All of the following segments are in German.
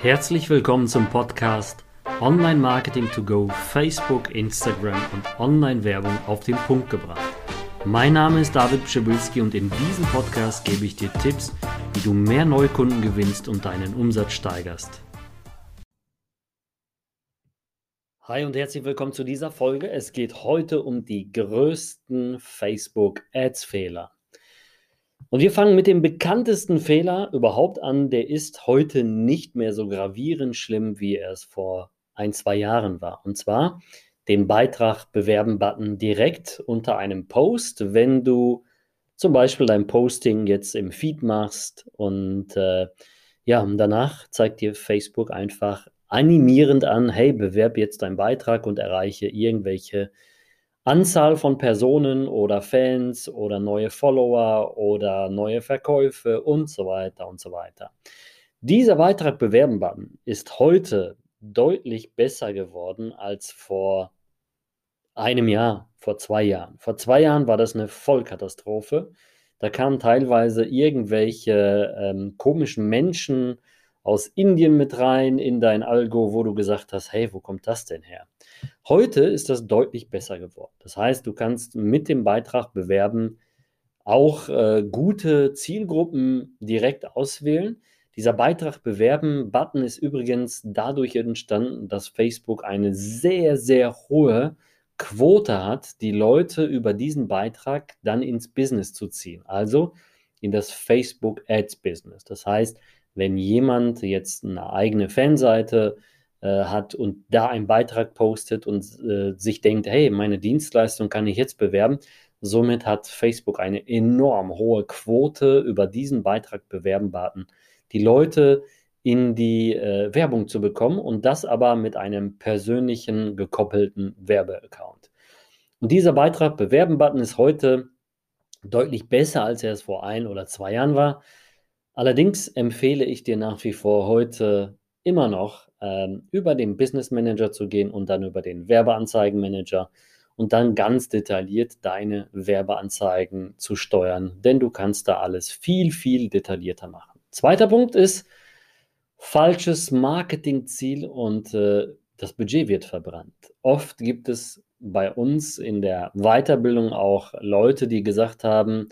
Herzlich willkommen zum Podcast Online Marketing to Go, Facebook, Instagram und Online-Werbung auf den Punkt gebracht. Mein Name ist David Pschibilski und in diesem Podcast gebe ich dir Tipps, wie du mehr Neukunden gewinnst und deinen Umsatz steigerst. Hi und herzlich willkommen zu dieser Folge. Es geht heute um die größten Facebook Ads Fehler. Und wir fangen mit dem bekanntesten Fehler überhaupt an. Der ist heute nicht mehr so gravierend schlimm, wie er es vor ein, zwei Jahren war. Und zwar den Beitrag bewerben-Button direkt unter einem Post, wenn du zum Beispiel dein Posting jetzt im Feed machst und äh, ja, danach zeigt dir Facebook einfach animierend an, hey, bewerb jetzt deinen Beitrag und erreiche irgendwelche Anzahl von Personen oder Fans oder neue Follower oder neue Verkäufe und so weiter und so weiter. Dieser Beitrag bewerben Button ist heute deutlich besser geworden als vor einem Jahr, vor zwei Jahren. Vor zwei Jahren war das eine Vollkatastrophe. Da kamen teilweise irgendwelche ähm, komischen Menschen aus Indien mit rein in dein Algo, wo du gesagt hast, hey, wo kommt das denn her? Heute ist das deutlich besser geworden. Das heißt, du kannst mit dem Beitrag bewerben auch äh, gute Zielgruppen direkt auswählen. Dieser Beitrag bewerben Button ist übrigens dadurch entstanden, dass Facebook eine sehr, sehr hohe Quote hat, die Leute über diesen Beitrag dann ins Business zu ziehen. Also in das Facebook Ads Business. Das heißt, wenn jemand jetzt eine eigene Fanseite äh, hat und da einen Beitrag postet und äh, sich denkt, hey, meine Dienstleistung kann ich jetzt bewerben. Somit hat Facebook eine enorm hohe Quote über diesen Beitrag bewerben Button, die Leute in die äh, Werbung zu bekommen und das aber mit einem persönlichen gekoppelten Werbeaccount. Und dieser Beitrag bewerben Button ist heute deutlich besser, als er es vor ein oder zwei Jahren war. Allerdings empfehle ich dir nach wie vor heute immer noch ähm, über den Business Manager zu gehen und dann über den Werbeanzeigenmanager und dann ganz detailliert deine Werbeanzeigen zu steuern, denn du kannst da alles viel, viel detaillierter machen. Zweiter Punkt ist falsches Marketingziel und äh, das Budget wird verbrannt. Oft gibt es bei uns in der Weiterbildung auch Leute, die gesagt haben,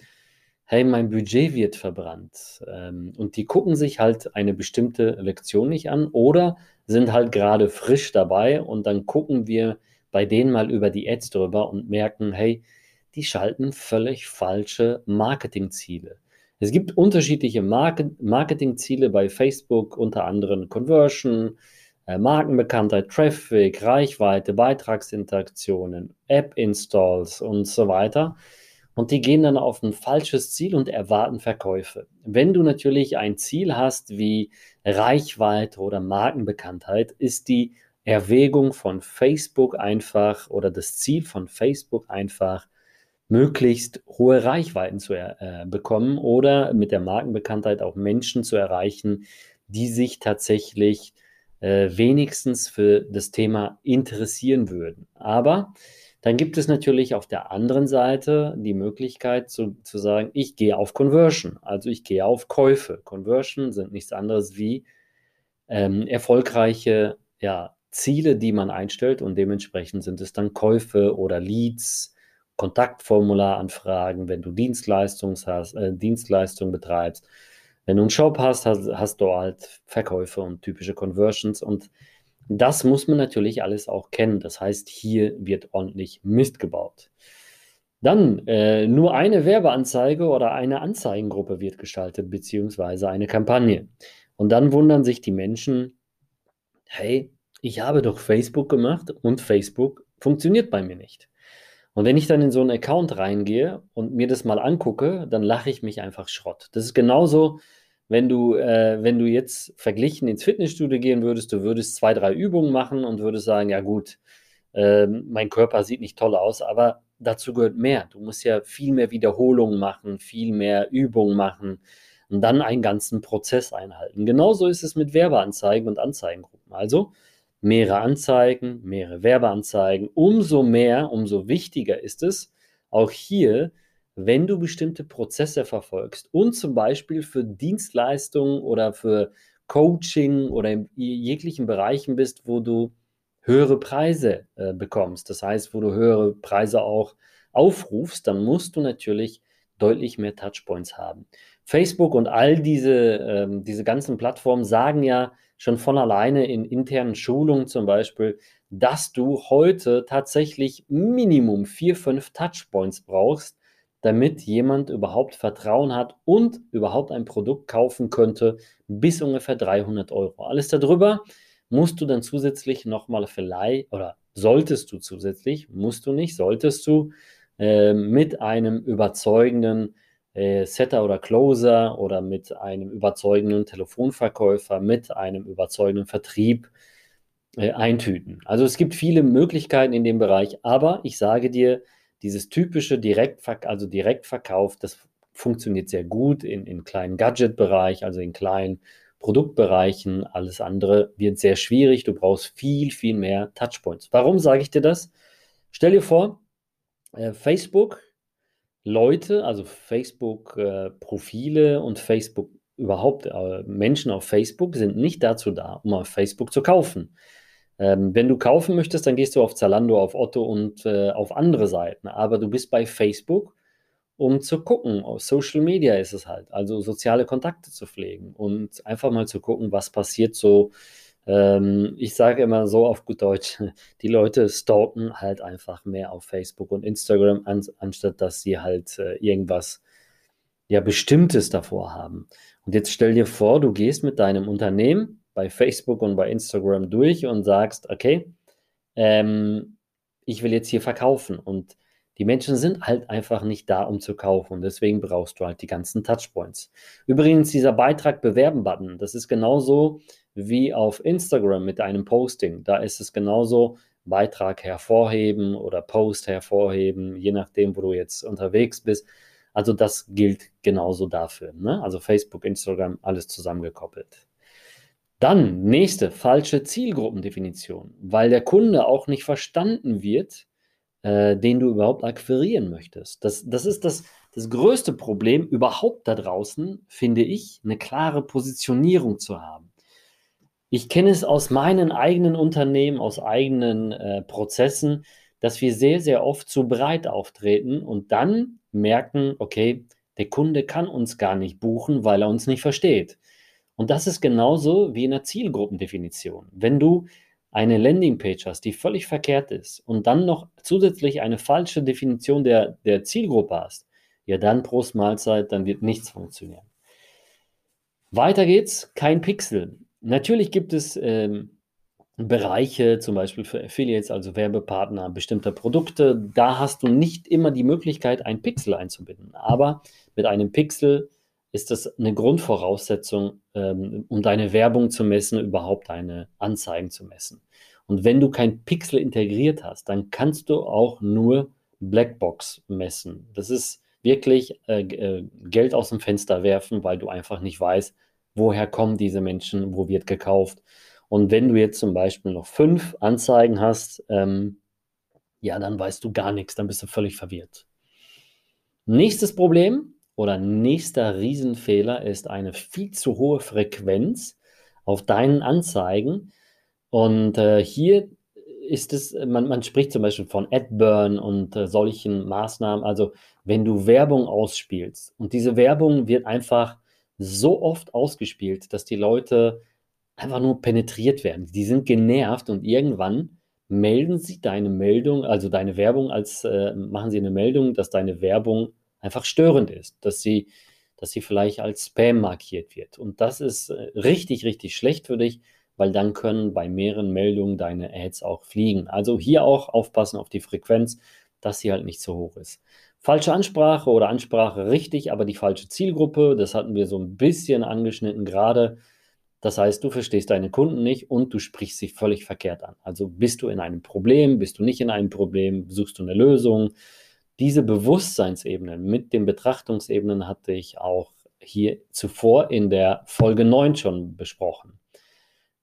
hey, mein Budget wird verbrannt. Ähm, und die gucken sich halt eine bestimmte Lektion nicht an oder sind halt gerade frisch dabei und dann gucken wir bei denen mal über die Ads drüber und merken, hey, die schalten völlig falsche Marketingziele. Es gibt unterschiedliche Market Marketingziele bei Facebook, unter anderem Conversion, äh, Markenbekanntheit, Traffic, Reichweite, Beitragsinteraktionen, App-Installs und so weiter und die gehen dann auf ein falsches Ziel und erwarten Verkäufe. Wenn du natürlich ein Ziel hast wie Reichweite oder Markenbekanntheit, ist die Erwägung von Facebook einfach oder das Ziel von Facebook einfach möglichst hohe Reichweiten zu äh, bekommen oder mit der Markenbekanntheit auch Menschen zu erreichen, die sich tatsächlich äh, wenigstens für das Thema interessieren würden. Aber dann gibt es natürlich auf der anderen Seite die Möglichkeit zu, zu sagen, ich gehe auf Conversion, also ich gehe auf Käufe. Conversion sind nichts anderes wie ähm, erfolgreiche ja, Ziele, die man einstellt und dementsprechend sind es dann Käufe oder Leads, Kontaktformularanfragen, wenn du Dienstleistung hast, äh, Dienstleistung betreibst. Wenn du einen Shop hast, hast, hast du halt Verkäufe und typische Conversions und das muss man natürlich alles auch kennen. Das heißt, hier wird ordentlich Mist gebaut. Dann äh, nur eine Werbeanzeige oder eine Anzeigengruppe wird geschaltet, beziehungsweise eine Kampagne. Und dann wundern sich die Menschen, hey, ich habe doch Facebook gemacht und Facebook funktioniert bei mir nicht. Und wenn ich dann in so einen Account reingehe und mir das mal angucke, dann lache ich mich einfach Schrott. Das ist genauso, wenn du, äh, wenn du jetzt verglichen ins Fitnessstudio gehen würdest, du würdest zwei, drei Übungen machen und würdest sagen, ja gut, äh, mein Körper sieht nicht toll aus, aber dazu gehört mehr. Du musst ja viel mehr Wiederholungen machen, viel mehr Übungen machen und dann einen ganzen Prozess einhalten. Genauso ist es mit Werbeanzeigen und Anzeigengruppen. Also mehrere Anzeigen, mehrere Werbeanzeigen. Umso mehr, umso wichtiger ist es, auch hier wenn du bestimmte Prozesse verfolgst und zum Beispiel für Dienstleistungen oder für Coaching oder in jeglichen Bereichen bist, wo du höhere Preise äh, bekommst, das heißt, wo du höhere Preise auch aufrufst, dann musst du natürlich deutlich mehr Touchpoints haben. Facebook und all diese, ähm, diese ganzen Plattformen sagen ja schon von alleine in internen Schulungen zum Beispiel, dass du heute tatsächlich Minimum vier, fünf Touchpoints brauchst, damit jemand überhaupt Vertrauen hat und überhaupt ein Produkt kaufen könnte, bis ungefähr 300 Euro. Alles darüber musst du dann zusätzlich nochmal vielleicht, oder solltest du zusätzlich, musst du nicht, solltest du äh, mit einem überzeugenden äh, Setter oder Closer oder mit einem überzeugenden Telefonverkäufer, mit einem überzeugenden Vertrieb äh, eintüten. Also es gibt viele Möglichkeiten in dem Bereich, aber ich sage dir, dieses typische Direktverk also Direktverkauf, das funktioniert sehr gut in, in kleinen Gadget-Bereich, also in kleinen Produktbereichen. Alles andere wird sehr schwierig. Du brauchst viel, viel mehr Touchpoints. Warum sage ich dir das? Stell dir vor, äh, Facebook Leute, also Facebook-Profile äh, und Facebook überhaupt, äh, Menschen auf Facebook sind nicht dazu da, um auf Facebook zu kaufen. Ähm, wenn du kaufen möchtest, dann gehst du auf Zalando, auf Otto und äh, auf andere Seiten. Aber du bist bei Facebook, um zu gucken. Auf Social Media ist es halt, also soziale Kontakte zu pflegen und einfach mal zu gucken, was passiert so ähm, ich sage immer so auf gut Deutsch, die Leute stalken halt einfach mehr auf Facebook und Instagram, an, anstatt dass sie halt äh, irgendwas ja Bestimmtes davor haben. Und jetzt stell dir vor, du gehst mit deinem Unternehmen bei Facebook und bei Instagram durch und sagst, okay, ähm, ich will jetzt hier verkaufen und die Menschen sind halt einfach nicht da, um zu kaufen. Deswegen brauchst du halt die ganzen Touchpoints. Übrigens, dieser Beitrag Bewerben-Button, das ist genauso wie auf Instagram mit einem Posting. Da ist es genauso Beitrag hervorheben oder Post hervorheben, je nachdem, wo du jetzt unterwegs bist. Also das gilt genauso dafür. Ne? Also Facebook, Instagram, alles zusammengekoppelt. Dann nächste falsche Zielgruppendefinition, weil der Kunde auch nicht verstanden wird, äh, den du überhaupt akquirieren möchtest. Das, das ist das, das größte Problem überhaupt da draußen, finde ich, eine klare Positionierung zu haben. Ich kenne es aus meinen eigenen Unternehmen, aus eigenen äh, Prozessen, dass wir sehr, sehr oft zu breit auftreten und dann merken, okay, der Kunde kann uns gar nicht buchen, weil er uns nicht versteht. Und das ist genauso wie in der Zielgruppendefinition. Wenn du eine Landingpage hast, die völlig verkehrt ist und dann noch zusätzlich eine falsche Definition der, der Zielgruppe hast, ja dann Prost Mahlzeit, dann wird nichts funktionieren. Weiter geht's, kein Pixel. Natürlich gibt es ähm, Bereiche, zum Beispiel für Affiliates, also Werbepartner bestimmter Produkte. Da hast du nicht immer die Möglichkeit, ein Pixel einzubinden. Aber mit einem Pixel ist das eine Grundvoraussetzung, ähm, um deine Werbung zu messen, überhaupt deine Anzeigen zu messen. Und wenn du kein Pixel integriert hast, dann kannst du auch nur Blackbox messen. Das ist wirklich äh, äh, Geld aus dem Fenster werfen, weil du einfach nicht weißt, woher kommen diese Menschen, wo wird gekauft. Und wenn du jetzt zum Beispiel noch fünf Anzeigen hast, ähm, ja, dann weißt du gar nichts, dann bist du völlig verwirrt. Nächstes Problem oder nächster Riesenfehler ist eine viel zu hohe Frequenz auf deinen Anzeigen, und äh, hier ist es, man, man spricht zum Beispiel von Adburn und äh, solchen Maßnahmen. Also wenn du Werbung ausspielst und diese Werbung wird einfach so oft ausgespielt, dass die Leute einfach nur penetriert werden. Die sind genervt und irgendwann melden sie deine Meldung, also deine Werbung als, äh, machen sie eine Meldung, dass deine Werbung einfach störend ist, dass sie, dass sie vielleicht als Spam markiert wird. Und das ist äh, richtig, richtig schlecht für dich weil dann können bei mehreren Meldungen deine Ads auch fliegen. Also hier auch aufpassen auf die Frequenz, dass sie halt nicht zu hoch ist. Falsche Ansprache oder Ansprache richtig, aber die falsche Zielgruppe, das hatten wir so ein bisschen angeschnitten gerade. Das heißt, du verstehst deine Kunden nicht und du sprichst sie völlig verkehrt an. Also bist du in einem Problem, bist du nicht in einem Problem, suchst du eine Lösung. Diese Bewusstseinsebenen mit den Betrachtungsebenen hatte ich auch hier zuvor in der Folge 9 schon besprochen.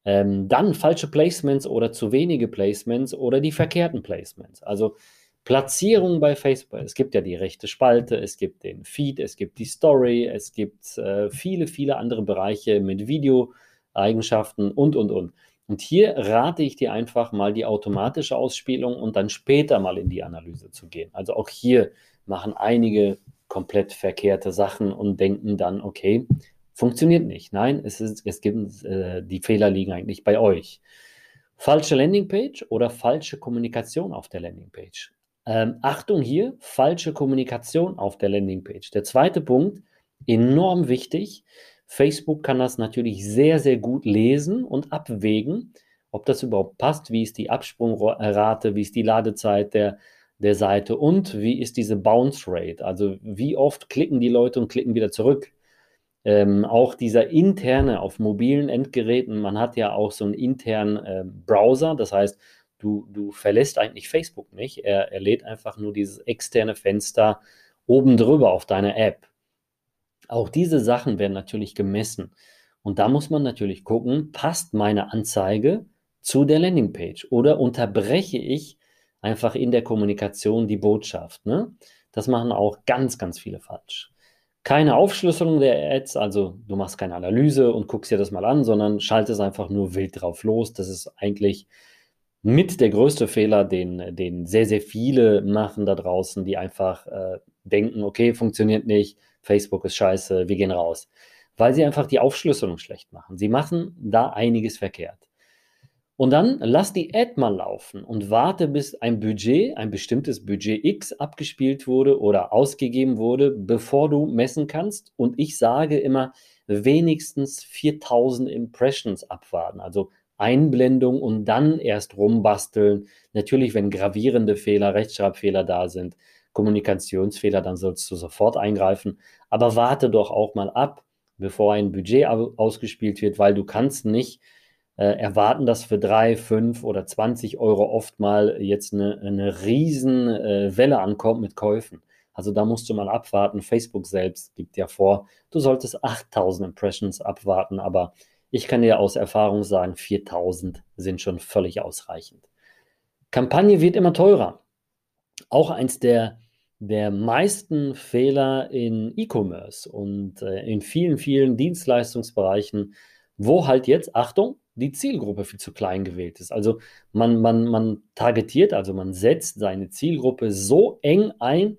Ähm, dann falsche Placements oder zu wenige Placements oder die verkehrten Placements. Also Platzierung bei Facebook. Es gibt ja die rechte Spalte, es gibt den Feed, es gibt die Story, es gibt äh, viele, viele andere Bereiche mit Video, Eigenschaften und, und, und. Und hier rate ich dir einfach mal die automatische Ausspielung und dann später mal in die Analyse zu gehen. Also auch hier machen einige komplett verkehrte Sachen und denken dann, okay, funktioniert nicht. Nein, es, ist, es gibt, äh, die Fehler liegen eigentlich bei euch. Falsche Landingpage oder falsche Kommunikation auf der Landingpage. Ähm, Achtung hier, falsche Kommunikation auf der Landingpage. Der zweite Punkt, enorm wichtig. Facebook kann das natürlich sehr, sehr gut lesen und abwägen, ob das überhaupt passt, wie ist die Absprungrate, wie ist die Ladezeit der, der Seite und wie ist diese Bounce Rate, also wie oft klicken die Leute und klicken wieder zurück. Ähm, auch dieser interne auf mobilen Endgeräten, man hat ja auch so einen internen äh, Browser, das heißt, du, du verlässt eigentlich Facebook nicht, er, er lädt einfach nur dieses externe Fenster oben drüber auf deine App. Auch diese Sachen werden natürlich gemessen. Und da muss man natürlich gucken, passt meine Anzeige zu der Landingpage oder unterbreche ich einfach in der Kommunikation die Botschaft. Ne? Das machen auch ganz, ganz viele falsch. Keine Aufschlüsselung der Ads, also du machst keine Analyse und guckst dir das mal an, sondern schaltest einfach nur wild drauf los. Das ist eigentlich mit der größte Fehler, den, den sehr, sehr viele machen da draußen, die einfach äh, denken, okay, funktioniert nicht, Facebook ist scheiße, wir gehen raus. Weil sie einfach die Aufschlüsselung schlecht machen. Sie machen da einiges verkehrt. Und dann lass die Ad mal laufen und warte, bis ein Budget, ein bestimmtes Budget X abgespielt wurde oder ausgegeben wurde, bevor du messen kannst. Und ich sage immer, wenigstens 4000 Impressions abwarten. Also Einblendung und dann erst rumbasteln. Natürlich, wenn gravierende Fehler, Rechtschreibfehler da sind, Kommunikationsfehler, dann sollst du sofort eingreifen. Aber warte doch auch mal ab, bevor ein Budget ausgespielt wird, weil du kannst nicht äh, erwarten, dass für drei, fünf oder 20 Euro oft mal jetzt eine, eine riesen äh, Welle ankommt mit Käufen. Also da musst du mal abwarten. Facebook selbst gibt ja vor, du solltest 8000 Impressions abwarten, aber ich kann dir aus Erfahrung sagen, 4000 sind schon völlig ausreichend. Kampagne wird immer teurer. Auch eins der, der meisten Fehler in E-Commerce und äh, in vielen, vielen Dienstleistungsbereichen, wo halt jetzt, Achtung, die Zielgruppe viel zu klein gewählt ist. Also man, man, man targetiert, also man setzt seine Zielgruppe so eng ein,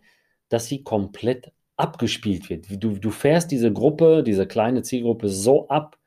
dass sie komplett abgespielt wird. Du, du fährst diese Gruppe, diese kleine Zielgruppe so ab,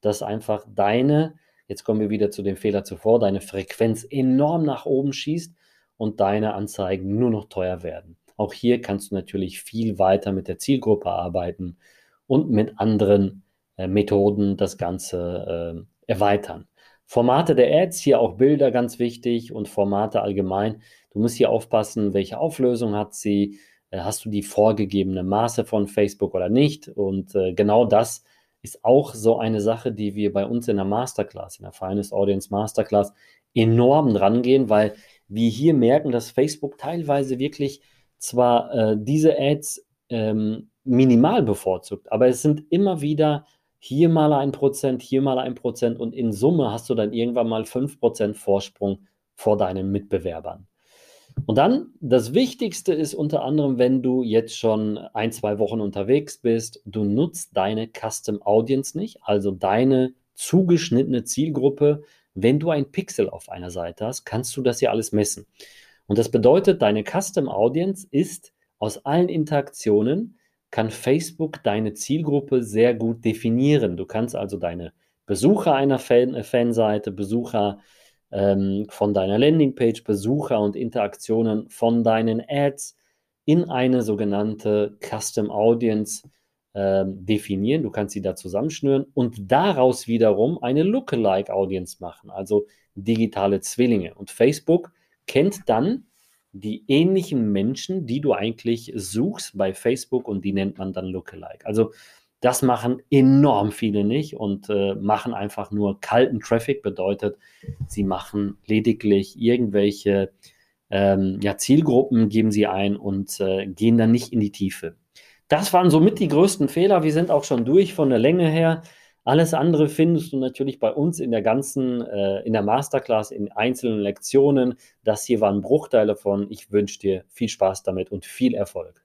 dass einfach deine, jetzt kommen wir wieder zu dem Fehler zuvor, deine Frequenz enorm nach oben schießt und deine Anzeigen nur noch teuer werden. Auch hier kannst du natürlich viel weiter mit der Zielgruppe arbeiten und mit anderen äh, Methoden das Ganze äh, erweitern. Formate der Ads, hier auch Bilder ganz wichtig und Formate allgemein. Du musst hier aufpassen, welche Auflösung hat sie, äh, hast du die vorgegebene Maße von Facebook oder nicht. Und äh, genau das ist auch so eine Sache, die wir bei uns in der Masterclass, in der Finest Audience Masterclass enorm rangehen, weil wir hier merken, dass Facebook teilweise wirklich zwar äh, diese Ads ähm, minimal bevorzugt, aber es sind immer wieder hier mal ein Prozent, hier mal ein Prozent und in Summe hast du dann irgendwann mal 5% Vorsprung vor deinen Mitbewerbern. Und dann, das Wichtigste ist unter anderem, wenn du jetzt schon ein, zwei Wochen unterwegs bist, du nutzt deine Custom Audience nicht, also deine zugeschnittene Zielgruppe. Wenn du ein Pixel auf einer Seite hast, kannst du das ja alles messen. Und das bedeutet, deine Custom Audience ist aus allen Interaktionen kann Facebook deine Zielgruppe sehr gut definieren. Du kannst also deine Besucher einer Fan äh, Fanseite, Besucher ähm, von deiner Landingpage, Besucher und Interaktionen von deinen Ads in eine sogenannte Custom Audience definieren. Du kannst sie da zusammenschnüren und daraus wiederum eine Lookalike Audience machen, also digitale Zwillinge. Und Facebook kennt dann die ähnlichen Menschen, die du eigentlich suchst bei Facebook und die nennt man dann Lookalike. Also das machen enorm viele nicht und äh, machen einfach nur kalten Traffic, bedeutet, sie machen lediglich irgendwelche ähm, ja, Zielgruppen, geben sie ein und äh, gehen dann nicht in die Tiefe. Das waren somit die größten Fehler. Wir sind auch schon durch von der Länge her. Alles andere findest du natürlich bei uns in der ganzen, äh, in der Masterclass, in einzelnen Lektionen. Das hier waren Bruchteile von. Ich wünsche dir viel Spaß damit und viel Erfolg.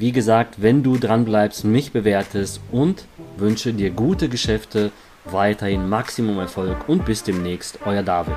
wie gesagt, wenn du dran bleibst, mich bewertest und wünsche dir gute Geschäfte, weiterhin Maximum Erfolg und bis demnächst, euer David.